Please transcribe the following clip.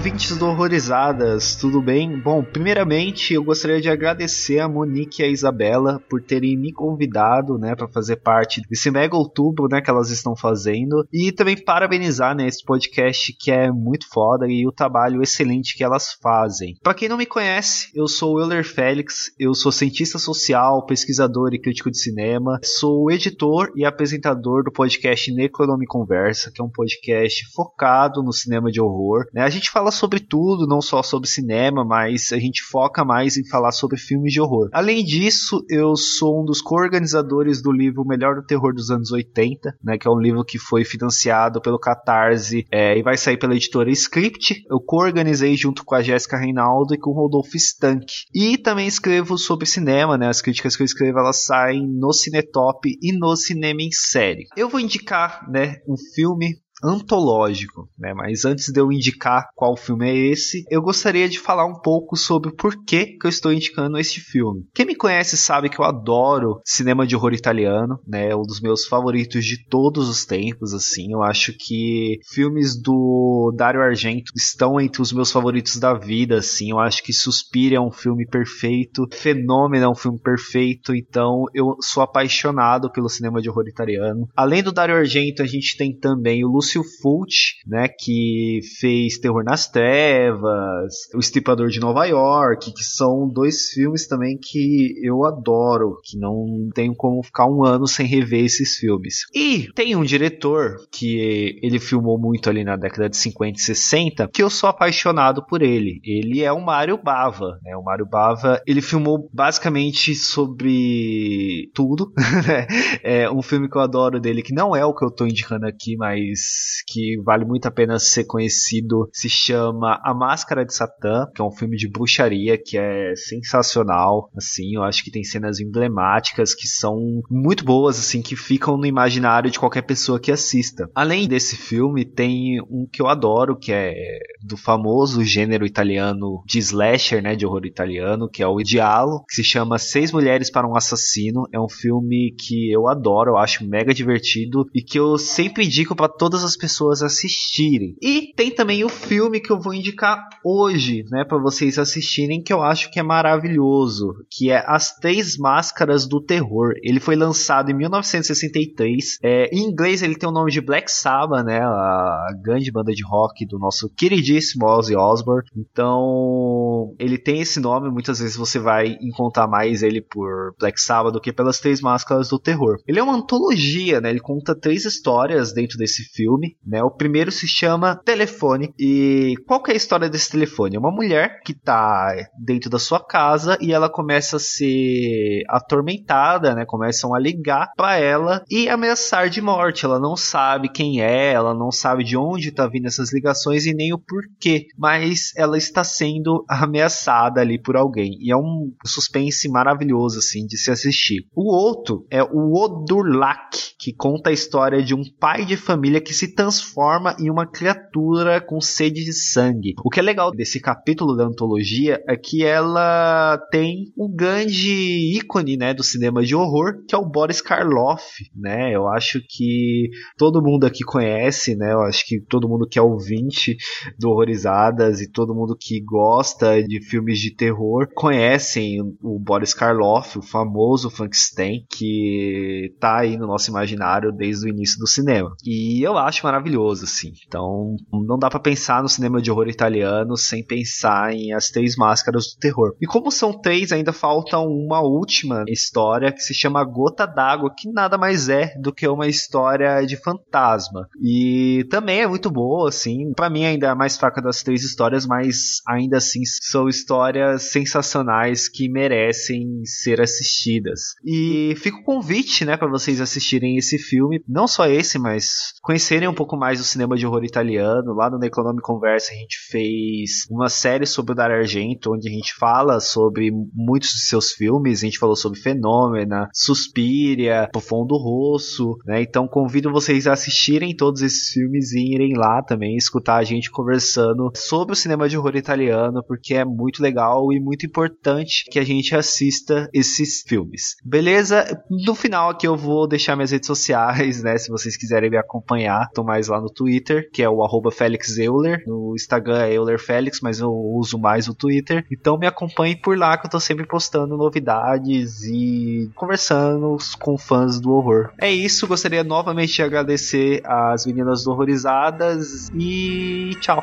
ouvintes do Horrorizadas, tudo bem? Bom, primeiramente eu gostaria de agradecer a Monique e a Isabela por terem me convidado, né, para fazer parte desse mega outubro, né, que elas estão fazendo e também parabenizar, né, esse podcast que é muito foda e o trabalho excelente que elas fazem. Para quem não me conhece, eu sou o Euler Félix, eu sou cientista social, pesquisador e crítico de cinema, sou editor e apresentador do podcast Necronome Conversa, que é um podcast focado no cinema de horror, né? A gente gente fala sobre tudo, não só sobre cinema, mas a gente foca mais em falar sobre filmes de horror. Além disso, eu sou um dos co-organizadores do livro Melhor do Terror dos Anos 80, né, que é um livro que foi financiado pelo Catarse é, e vai sair pela editora Script. Eu co-organizei junto com a Jéssica Reinaldo e com o Rodolfo Stank. E também escrevo sobre cinema, né, as críticas que eu escrevo elas saem no Cinetop e no Cinema em Série. Eu vou indicar né, um filme antológico, né? Mas antes de eu indicar qual filme é esse, eu gostaria de falar um pouco sobre o porquê que eu estou indicando este filme. Quem me conhece sabe que eu adoro cinema de horror italiano, né? É um dos meus favoritos de todos os tempos, assim. Eu acho que filmes do Dario Argento estão entre os meus favoritos da vida, assim. Eu acho que Suspiria é um filme perfeito, Fenômeno é um filme perfeito, então eu sou apaixonado pelo cinema de horror italiano. Além do Dario Argento, a gente tem também o Lúcio Lúcio Fulci, né, que fez Terror nas Trevas, O Estripador de Nova York, que são dois filmes também que eu adoro, que não tenho como ficar um ano sem rever esses filmes. E tem um diretor que ele filmou muito ali na década de 50 e 60, que eu sou apaixonado por ele. Ele é o Mário Bava, né? O Mário Bava, ele filmou basicamente sobre tudo, né? É um filme que eu adoro dele, que não é o que eu tô indicando aqui, mas que vale muito a pena ser conhecido se chama A Máscara de Satã, que é um filme de bruxaria que é sensacional, assim, eu acho que tem cenas emblemáticas que são muito boas, assim, que ficam no imaginário de qualquer pessoa que assista. Além desse filme, tem um que eu adoro, que é do famoso gênero italiano de slasher, né, de horror italiano, que é o Dialo, que se chama Seis Mulheres para um Assassino. É um filme que eu adoro, eu acho mega divertido e que eu sempre indico para todas as as pessoas assistirem. E tem também o filme que eu vou indicar hoje, né, para vocês assistirem, que eu acho que é maravilhoso, que é As Três Máscaras do Terror. Ele foi lançado em 1963. É, em inglês ele tem o nome de Black Sabbath, né, a grande banda de rock do nosso queridíssimo Ozzy Osbourne. Então, ele tem esse nome, muitas vezes você vai encontrar mais ele por Black Sabbath do que pelas Três Máscaras do Terror. Ele é uma antologia, né, ele conta três histórias dentro desse filme né? O primeiro se chama Telefone. E qual que é a história desse telefone? É uma mulher que tá dentro da sua casa e ela começa a ser atormentada, né? Começam a ligar para ela e ameaçar de morte. Ela não sabe quem é, ela não sabe de onde tá vindo essas ligações e nem o porquê, mas ela está sendo ameaçada ali por alguém. E é um suspense maravilhoso assim de se assistir. O outro é o Odurlak, que conta a história de um pai de família que se transforma em uma criatura com sede de sangue. O que é legal desse capítulo da antologia é que ela tem um grande ícone, né, do cinema de horror, que é o Boris Karloff, né? Eu acho que todo mundo aqui conhece, né? Eu acho que todo mundo que é ouvinte do Horrorizadas e todo mundo que gosta de filmes de terror conhecem o Boris Karloff, o famoso Frankenstein, que tá aí no nosso imaginário desde o início do cinema. E eu acho acho maravilhoso, assim. Então, não dá para pensar no cinema de horror italiano sem pensar em As Três Máscaras do Terror. E como são três, ainda falta uma última história que se chama Gota d'Água, que nada mais é do que uma história de fantasma. E também é muito boa, assim. para mim, ainda é a mais fraca das três histórias, mas ainda assim são histórias sensacionais que merecem ser assistidas. E fica o convite, né, para vocês assistirem esse filme, não só esse, mas conhecer conhecerem um pouco mais do cinema de horror italiano, lá no Necronome Conversa a gente fez uma série sobre o Dario Argento, onde a gente fala sobre muitos de seus filmes, a gente falou sobre Fenômena, Suspiria, Profundo Rosso, né? Então convido vocês a assistirem todos esses filmes e irem lá também escutar a gente conversando sobre o cinema de horror italiano, porque é muito legal e muito importante que a gente assista esses filmes. Beleza? No final aqui eu vou deixar minhas redes sociais, né? Se vocês quiserem me acompanhar, tô mais lá no Twitter, que é o arroba Felix Euler. No Instagram é Euler Felix, mas eu uso mais o Twitter. Então me acompanhe por lá que eu tô sempre postando novidades e conversando com fãs do horror. É isso, gostaria novamente de agradecer às meninas do Horrorizadas e tchau.